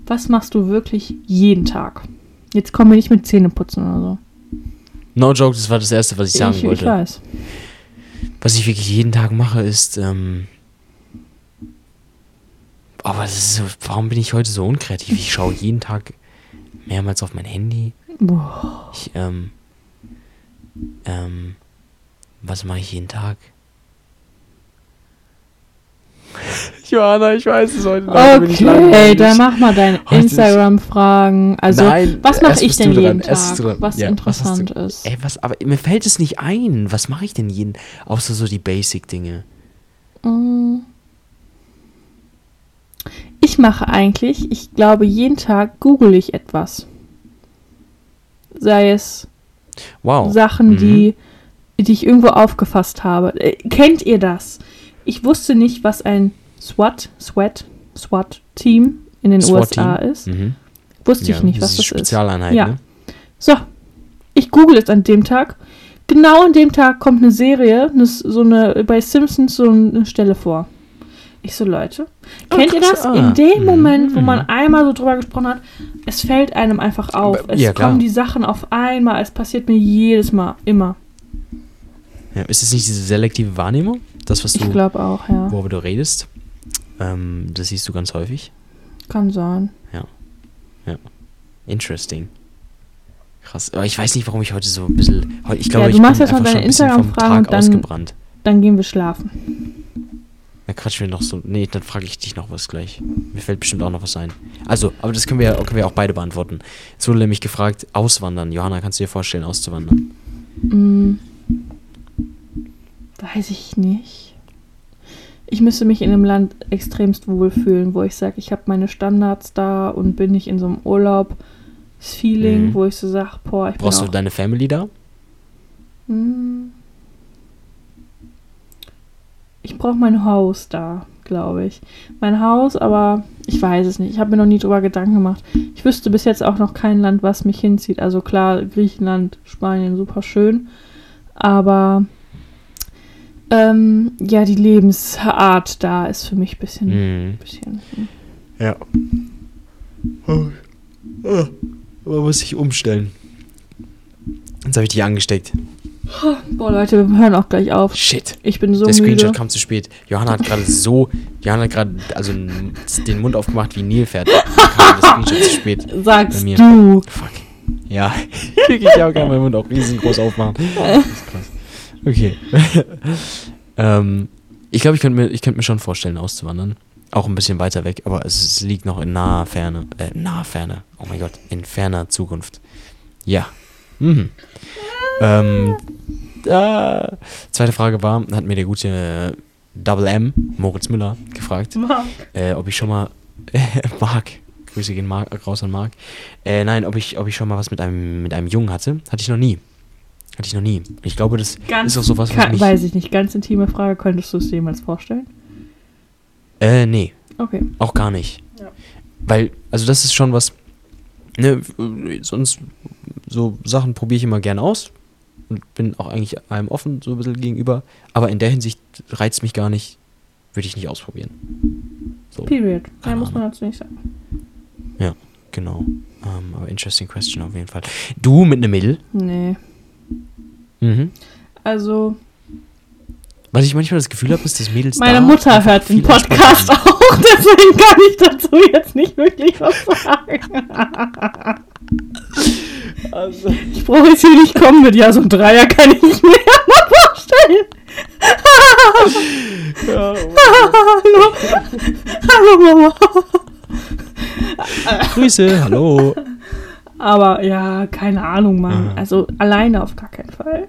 Was machst du wirklich jeden Tag? Jetzt kommen wir nicht mit Zähneputzen oder so. No joke, das war das Erste, was ich sagen ich, wollte. ich weiß. Was ich wirklich jeden Tag mache, ist. Ähm, aber ist warum bin ich heute so unkreativ? Ich schaue jeden Tag mehrmals auf mein Handy. Boah. Ich, ähm, ähm, was mache ich jeden Tag? *laughs* Johanna, ich weiß es heute Okay, dann mach mal deine Instagram-Fragen. Also, Nein, was mache ich denn dran, jeden erst Tag, dran. was Ja, was interessant ist? Ey, was, aber mir fällt es nicht ein. Was mache ich denn jeden, außer so die Basic-Dinge? Mm. Ich mache eigentlich, ich glaube, jeden Tag google ich etwas. Sei es Wow. Sachen, Mhm. die, die ich irgendwo aufgefasst habe. Äh, kennt ihr das? Ich wusste nicht, was ein SWAT, SWAT, SWAT-Team in den SWAT-Team? USA ist. Mhm. Wusste ich nicht, was das ist. Spezialeinheit, Ja. ne? So, ich google es an dem Tag. Genau an dem Tag kommt eine Serie, eine, so eine, bei Simpsons so eine Stelle vor. Ich so, Leute, Oh, kennt ihr das? ah. In dem Mhm, Moment, wo man mhm. einmal so drüber gesprochen hat, es fällt einem einfach auf. Es ja, kommen die Sachen auf einmal. Es passiert mir jedes Mal, immer. Ja, ist es nicht diese selektive Wahrnehmung? Das, was Ich du, glaube auch, ja. worüber du redest? Ähm, das siehst du ganz häufig. Kann sein. Interesting. Krass. Aber ich weiß nicht, warum ich heute so ein bisschen. Ich glaube, Ja, du ich machst bin jetzt schon deine ein bisschen vom Instagram-Fragen Tag und dann- ausgebrannt. Dann gehen wir schlafen. Quatschen wir noch so. Nee, dann frage ich dich noch was gleich. Mir fällt bestimmt auch noch was ein. Also, aber das können wir, können wir auch beide beantworten. Es wurde nämlich gefragt, auswandern. Johanna, kannst du dir vorstellen, auszuwandern? Mm, weiß ich nicht. Ich müsste mich in einem Land extremst wohlfühlen, wo ich sage, ich habe meine Standards da und bin nicht in so einem Urlaub. Das Feeling, Mhm. wo ich so sage, boah, ich Brauchst du deine Family da? Mm. Ich brauche mein Haus da, glaube ich. Mein Haus, aber ich weiß es nicht. Ich habe mir noch nie drüber Gedanken gemacht. Ich wüsste bis jetzt auch noch kein Land, was mich hinzieht. Also klar, Griechenland, Spanien, super schön. Aber ähm, ja, die Lebensart da ist für mich ein bisschen. Mhm. bisschen hm. Ja. Aber muss ich umstellen. Jetzt habe ich dich angesteckt. Boah, Leute, wir hören auch gleich auf. Shit. Ich bin so Der Screenshot müde. kam zu spät. Johanna hat gerade so, Johanna hat gerade also den Mund aufgemacht wie Nilpferd. Kam der Screenshot zu spät. Sagst bei mir. du. Fuck. Ja, *laughs* ich auch gerne meinen Mund auch riesengroß aufmachen. Das ist krass. Okay. *laughs* ähm, ich glaube, ich könnte mir, ich könnte mir schon vorstellen, auszuwandern. Auch ein bisschen weiter weg, aber es, es liegt noch in naher Ferne. Äh, naher Ferne. Oh mein Gott, in ferner Zukunft. Ja. Mhm. Ähm, äh, zweite Frage war, hat mir der gute Double M, Moritz Müller, gefragt, Mark. äh, ob ich schon mal, *laughs* Marc, Grüße gehen Mark, raus an Marc, äh, nein, ob ich, ob ich schon mal was mit einem, mit einem Jungen hatte, hatte ich noch nie. Hatte ich noch nie. Ich glaube, das Ganz, ist auch sowas, was kann, mich, weiß ich nicht. Ganz intime Frage. Könntest du es dir jemals vorstellen? äh, nee, Okay. auch gar nicht. Ja. Weil, also das ist schon was, ne, äh, sonst so Sachen probiere ich immer gerne aus und bin auch eigentlich einem offen so ein bisschen gegenüber, aber in der Hinsicht reizt mich gar nicht, würde ich nicht ausprobieren. So, Period. Mehr muss man dazu nicht sagen. genau. Ähm, aber interesting question auf jeden Fall. Du mit einem Mädel? Nee. Mhm. Also, Was ich manchmal das Gefühl habe, ist, dass Mädels meine da Mutter hört den Podcast auch, *laughs* deswegen kann ich dazu jetzt nicht wirklich was sagen. Also, Ich brauche jetzt hier nicht kommen mit, ja, so ein Dreier kann ich mir *laughs* mal vorstellen. ja, Hallo. Hallo, Mama. Grüße, hallo. Aber ja, keine Ahnung, Mann. Aha. Also alleine auf gar keinen Fall.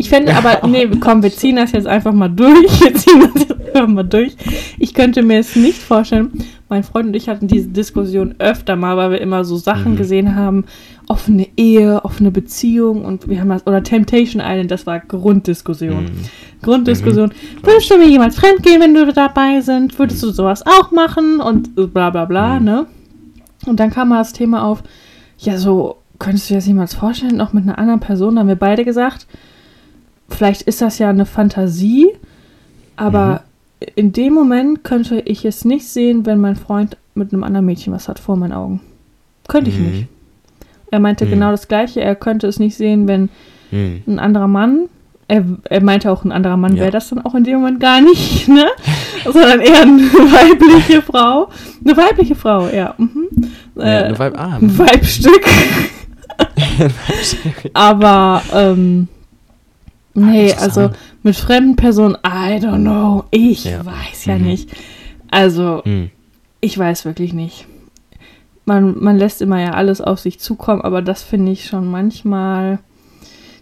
Ich fände aber, nee, komm, wir ziehen das jetzt einfach mal durch. Wir ziehen das jetzt einfach mal durch. Ich könnte mir es nicht vorstellen. Mein Freund und ich hatten diese Diskussion öfter mal, weil wir immer so Sachen Mhm. gesehen haben. Offene Ehe, offene Beziehung und wir haben das, oder Temptation Island, das war Grunddiskussion. Mhm. Grunddiskussion. Würdest du mir jemals fremdgehen, wenn du dabei sind? Würdest du sowas auch machen? Und bla bla bla, Mhm. ne? Und dann kam mal das Thema auf, ja, so, könntest du dir das jemals vorstellen, noch mit einer anderen Person? Da haben wir beide gesagt, vielleicht ist das ja eine Fantasie, aber in dem Moment könnte ich es nicht sehen, wenn mein Freund mit einem anderen Mädchen was hat vor meinen Augen. Könnte ich Mhm. nicht. Er meinte Mhm. genau das Gleiche. Er könnte es nicht sehen, wenn Mhm. ein anderer Mann, er, er meinte auch, ein anderer Mann Ja. wäre das dann auch in dem Moment gar nicht, *laughs* ne? Sondern eher eine *laughs* weibliche Frau. Eine weibliche Frau, ja. Mhm. Ja, Äh, eine Weib ah, *laughs* ein Weibstück. Aber, ähm, nee, also interessant. mit fremden Personen, I don't know. Ich Ja. weiß ja Mhm. nicht. Also, Mhm. ich weiß wirklich nicht. Man, man lässt immer ja alles auf sich zukommen, aber das finde ich schon manchmal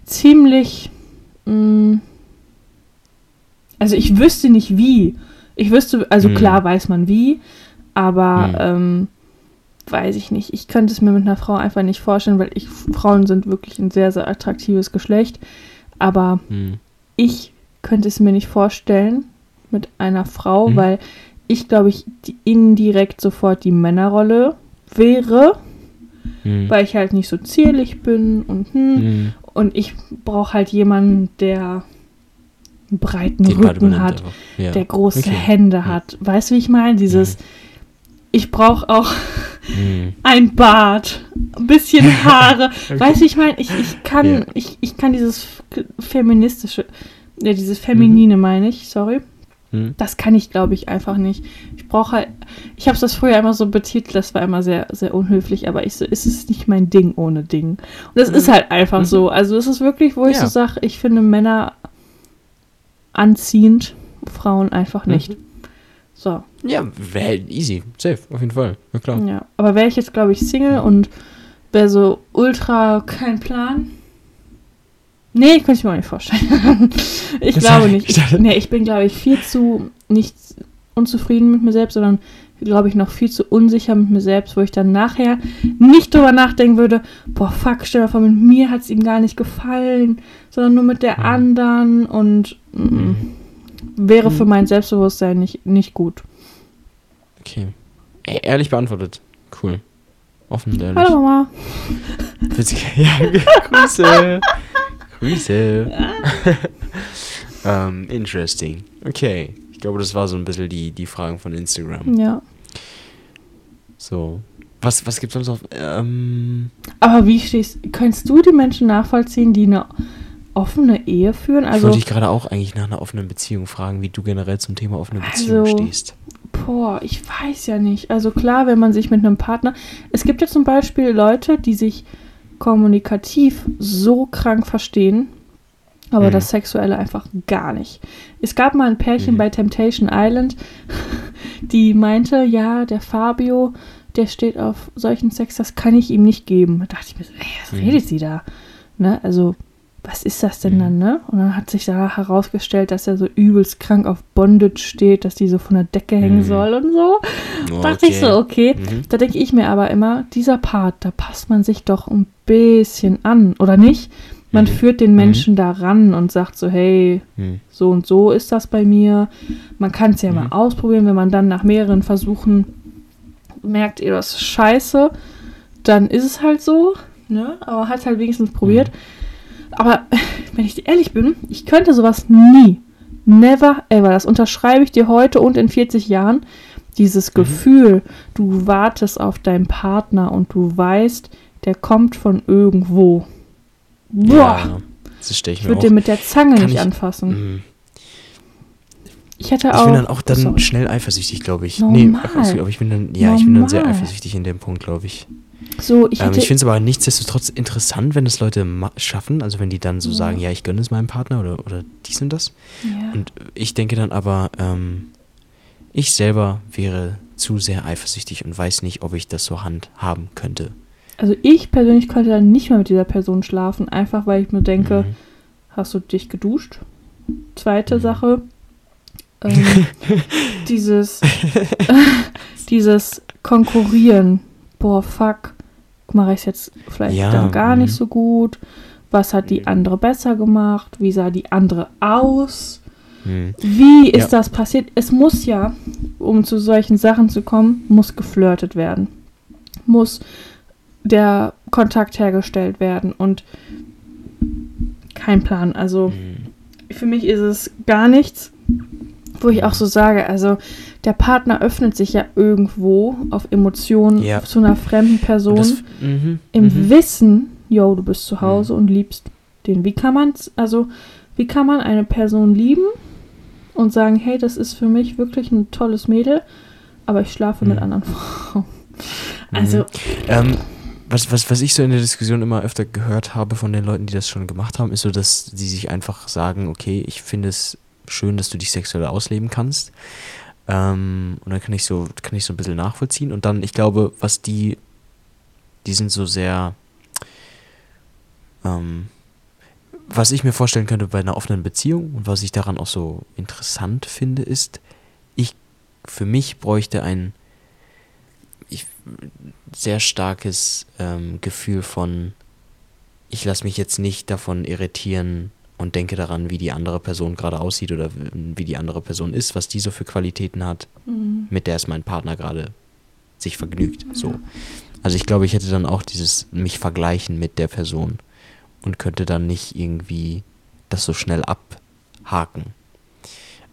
ziemlich. Mh, also ich wüsste nicht wie. Ich wüsste, also Mhm. klar weiß man wie, aber Mhm. ähm, weiß ich nicht. Ich könnte es mir mit einer Frau einfach nicht vorstellen, weil ich Frauen sind wirklich ein sehr, sehr attraktives Geschlecht. Aber Mhm. ich könnte es mir nicht vorstellen mit einer Frau, Mhm. weil ich glaube ich die indirekt sofort die Männerrolle wäre, Mhm. weil ich halt nicht so zierlich bin und hm, Mhm. und ich brauche halt jemanden, der einen breiten Part Rücken hat. Ja. der große Okay. Hände Ja. hat. Weißt du, wie ich meine? Dieses ich brauche auch Mhm. ein Bart, ein bisschen *laughs* Haare. Weißt du, ich meine, ich, ich kann ich, ich kann dieses feministische, ja, dieses feminine meine ich, sorry. Mhm. Das kann ich, glaube ich, einfach nicht. Ich brauche halt, ich habe das früher immer so betitelt, das war immer sehr, sehr unhöflich, aber ich so, es ist nicht mein Ding ohne Ding. Und das ist halt einfach Mhm. so. Also es ist wirklich, wo ich Ja. so sage, ich finde Männer anziehend, Frauen einfach nicht. Mhm. So, Ja, wär easy. Safe, auf jeden Fall. Ja, klar. ja. Aber wäre ich jetzt, glaube ich, Single und wäre so ultra kein Plan. Nee, könnte ich mir auch nicht vorstellen. *laughs* ich Das- glaube nicht. ich nee, ich bin, glaube ich, viel zu nicht unzufrieden mit mir selbst, sondern glaube ich noch viel zu unsicher mit mir selbst, wo ich dann nachher nicht drüber nachdenken würde, boah, fuck, stell dir vor, mit mir hat es ihm gar nicht gefallen, sondern nur mit der Mhm. anderen und mm, wäre für Mhm. mein Selbstbewusstsein nicht, nicht gut. Okay. E ehrlich beantwortet. Cool. Offen und ehrlich. Hallo Mama. Witzig. *laughs* Ja, Grüße. Grüße. *laughs* ähm, interesting. Okay. Ich glaube, das war so ein bisschen die, die Fragen von Instagram. Ja. So. Was, was gibt's sonst noch? Ähm, Aber wie stehst Könntest du die Menschen nachvollziehen, die eine offene Ehe führen? ich Also, wollte dich gerade auch eigentlich nach einer offenen Beziehung fragen, wie du generell zum Thema offene Beziehung Also- stehst. boah, ich weiß ja nicht. Also klar, wenn man sich mit einem Partner. Es gibt ja zum Beispiel Leute, die sich kommunikativ so krank verstehen, aber Mhm. das Sexuelle einfach gar nicht. Es gab mal ein Pärchen Mhm. bei Temptation Island, *laughs* die meinte, ja, der Fabio, der steht auf solchen Sex, das kann ich ihm nicht geben. Da dachte ich mir so, ey, was Mhm. redet sie da? Ne? Also was ist das denn Mhm. dann, ne? Und dann hat sich da herausgestellt, dass er so übelst krank auf Bondage steht, dass die so von der Decke hängen Mhm. soll und so. Oh, Dachte ich so, okay. Mhm. Da denke ich mir aber immer, dieser Part, da passt man sich doch ein bisschen an, oder nicht? Man Mhm. führt den Menschen da ran und sagt so, hey, Mhm. so und so ist das bei mir. Man kann es ja mal Mhm. ausprobieren, wenn man dann nach mehreren Versuchen merkt, ihr das ist scheiße, dann ist es halt so, ne? Aber hat halt wenigstens probiert. Aber *laughs* wenn ich ehrlich bin, ich könnte sowas nie, never ever, das unterschreibe ich dir heute und in 40 Jahren, dieses Mhm. Gefühl, du wartest auf deinen Partner und du weißt, der kommt von irgendwo. Boah, Ja, das ich ich würde den mit der Zange Kann nicht ich- anfassen. Mhm. Ich hätte Ich auch. bin dann auch dann Sorry. schnell eifersüchtig, glaube ich. Normal. Nee, ach, aber ich bin dann, ja, ich bin dann sehr Normal. eifersüchtig in dem Punkt, glaube ich. So, ich ähm, ich finde es aber nichtsdestotrotz interessant, wenn es Leute schaffen, also wenn die dann so Ja. sagen, ja, ich gönne es meinem Partner oder, oder dies und das. ja. Und ich denke dann aber, ähm, ich selber wäre zu sehr eifersüchtig und weiß nicht, ob ich das so handhaben könnte. Also ich persönlich könnte dann nicht mehr mit dieser Person schlafen, einfach weil ich mir denke, Mhm. hast du dich geduscht? Zweite Mhm. Sache, ähm, *laughs* dieses, *laughs* dieses Konkurrieren. Boah, fuck, mache ich es jetzt vielleicht Ja, dann gar mhm. nicht so gut? Was hat die andere besser gemacht? Wie sah die andere aus? Mhm. Wie ist Ja. das passiert? Es muss ja, um zu solchen Sachen zu kommen, muss geflirtet werden. Muss der Kontakt hergestellt werden und kein Plan. Also Mhm. für mich ist es gar nichts, wo ich auch so sage, also der Partner öffnet sich ja irgendwo auf Emotionen Ja. zu einer fremden Person das, mhm. im mhm. Wissen, yo, du bist zu Hause und liebst den. Wie kann man also wie kann man eine Person lieben und sagen, hey, das ist für mich wirklich ein tolles Mädel, aber ich schlafe mit Mhm. anderen Frauen. Also, Ähm, was, was, was ich so in der Diskussion immer öfter gehört habe von den Leuten, die das schon gemacht haben, ist so, dass sie sich einfach sagen, okay, ich finde es schön, dass du dich sexuell ausleben kannst. Ähm, und dann kann ich so, kann ich so ein bisschen nachvollziehen. Und dann, ich glaube, was die, die sind so sehr, ähm, was ich mir vorstellen könnte bei einer offenen Beziehung und was ich daran auch so interessant finde, ist, ich für mich bräuchte ein ich, sehr starkes ähm, Gefühl von, ich lasse mich jetzt nicht davon irritieren und denke daran, wie die andere Person gerade aussieht oder wie die andere Person ist, was die so für Qualitäten hat, mhm. mit der es mein Partner gerade sich vergnügt. So. Also ich glaube, ich hätte dann auch dieses mich vergleichen mit der Person und könnte dann nicht irgendwie das so schnell abhaken.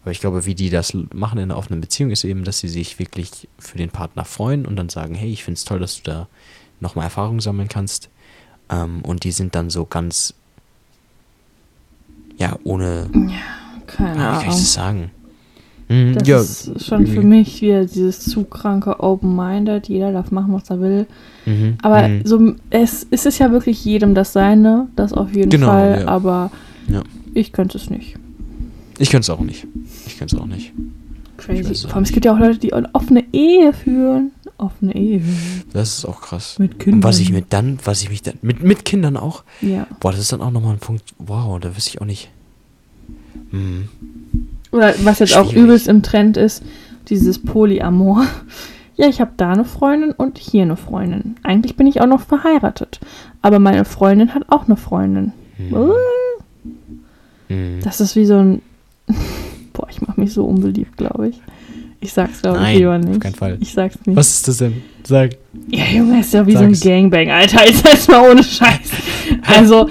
Aber ich glaube, wie die das machen in einer offenen Beziehung, ist eben, dass sie sich wirklich für den Partner freuen und dann sagen, hey, ich finde es toll, dass du da nochmal Erfahrung sammeln kannst. Ähm, und die sind dann so ganz, ja, ohne, keine wie kann ich Ahnung. das sagen? Mhm, Das ja, ist schon für mich wieder dieses zu kranke Open-Minded. Jeder darf machen, was er will. mhm, Aber mhm. so, es, es ist ja wirklich jedem das Seine, das auf jeden Genau, Fall. ja. Aber Ja. ich könnte es nicht. Ich könnte es auch nicht. Ich könnte es auch nicht. Crazy. Vor allem, es gibt ja auch Leute, die eine offene Ehe führen. Offene Ehe. Das ist auch krass. Mit Kindern. Und was ich mit dann, was ich mich dann, mit, mit Kindern auch, Ja. boah, das ist dann auch nochmal ein Punkt, wow, da wüsste ich auch nicht. Hm. Oder was jetzt auch Schwierig. übelst im Trend ist, dieses Polyamor. *laughs* Ja, ich habe da eine Freundin und hier eine Freundin. Eigentlich bin ich auch noch verheiratet. Aber meine Freundin hat auch eine Freundin. Hm. Hm. Das ist wie so ein. *laughs* Boah, ich mache mich so unbeliebt, glaube ich. Ich sag's, glaube ich, lieber auf nicht. keinen Fall. Ich sag's nicht. Was ist das denn? Sag. Ja, Junge, ist ja wie Sag's. so ein Gangbang, Alter. Ist *laughs* jetzt mal ohne Scheiß. Also,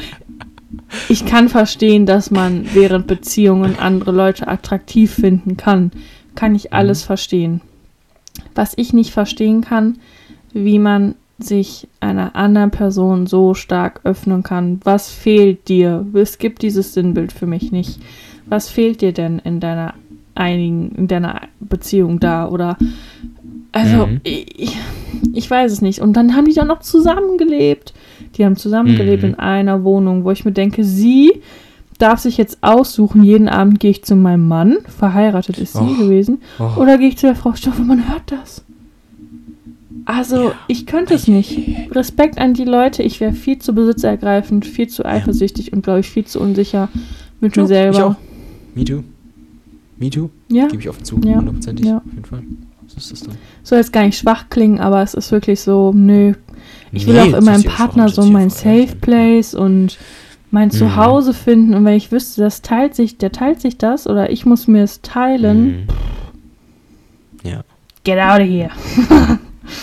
ich kann verstehen, dass man während Beziehungen andere Leute attraktiv finden kann. Kann ich alles Mhm. verstehen. Was ich nicht verstehen kann, wie man sich einer anderen Person so stark öffnen kann. Was fehlt dir? Es gibt dieses Sinnbild für mich nicht. Was fehlt dir denn in deiner einigen, in deiner Beziehung da? Oder also Mhm. ich, ich weiß es nicht. Und dann haben die dann noch zusammengelebt. Die haben zusammengelebt Mhm. in einer Wohnung, wo ich mir denke, sie darf sich jetzt aussuchen, jeden Abend gehe ich zu meinem Mann, verheiratet ist sie Och. gewesen, Oh. oder gehe ich zu der Frau Stoffe, man hört das. Also, Ja. ich könnte es nicht. Respekt an die Leute. Ich wäre viel zu besitzergreifend, viel zu eifersüchtig und, glaube ich, viel zu unsicher mit mir Ja, selber. Ich auch. Me too. Me too. Ja, Gebe ich offen zu. Ja. Hundertprozentig. Ja. Auf jeden Fall. So ist das dann. soll jetzt gar nicht schwach klingen, aber es ist wirklich so, nö. Ich will Nee, auch das in meinem Partner so mein Safe. Place und mein Mhm. Zuhause finden. Und wenn ich wüsste, das teilt sich, der teilt sich das oder ich muss mir es teilen, Mhm. Ja. get out of here.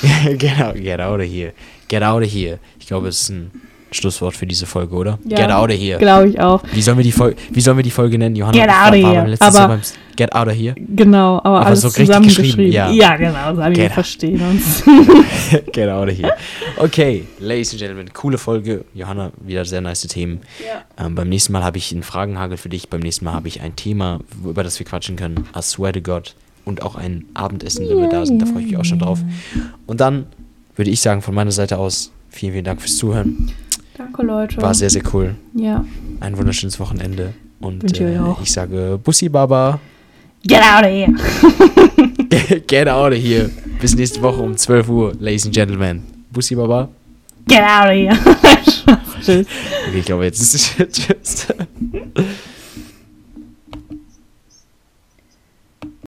*laughs* genau, get out of here. Get out of here. Ich glaube, es ist ein Schlusswort für diese Folge, oder? Ja. Get out of here. Glaube ich auch. Wie sollen wir die Folge, wie sollen wir die Folge nennen, Johanna? Get out of here. Aber- beim Get out of here. Genau, aber, Aber alles so richtig zusammengeschrieben. geschrieben, ja. genau, Sami, wir verstehen uns. *laughs* Get out of here. Okay, Ladies and Gentlemen, coole Folge. Johanna, wieder sehr nice Themen. Ja. Ähm, beim nächsten Mal habe ich einen Fragenhagel für dich. Beim nächsten Mal habe ich ein Thema, über das wir quatschen können. I swear to God. Und auch ein Abendessen, wenn wir da sind. Da freue ich mich auch schon drauf. Und dann würde ich sagen, von meiner Seite aus, vielen, vielen Dank fürs Zuhören. Danke, Leute. War sehr, sehr cool. Ja. Ein wunderschönes Wochenende. Und äh, ich sage Bussi Baba. Get out of here. *laughs* Get out of here. Bis nächste Woche um 12 Uhr, Ladies and Gentlemen. Bussi Baba. Get out of here. Tschüss. *laughs* Okay, ich glaube, jetzt ist es. *laughs* Tschüss.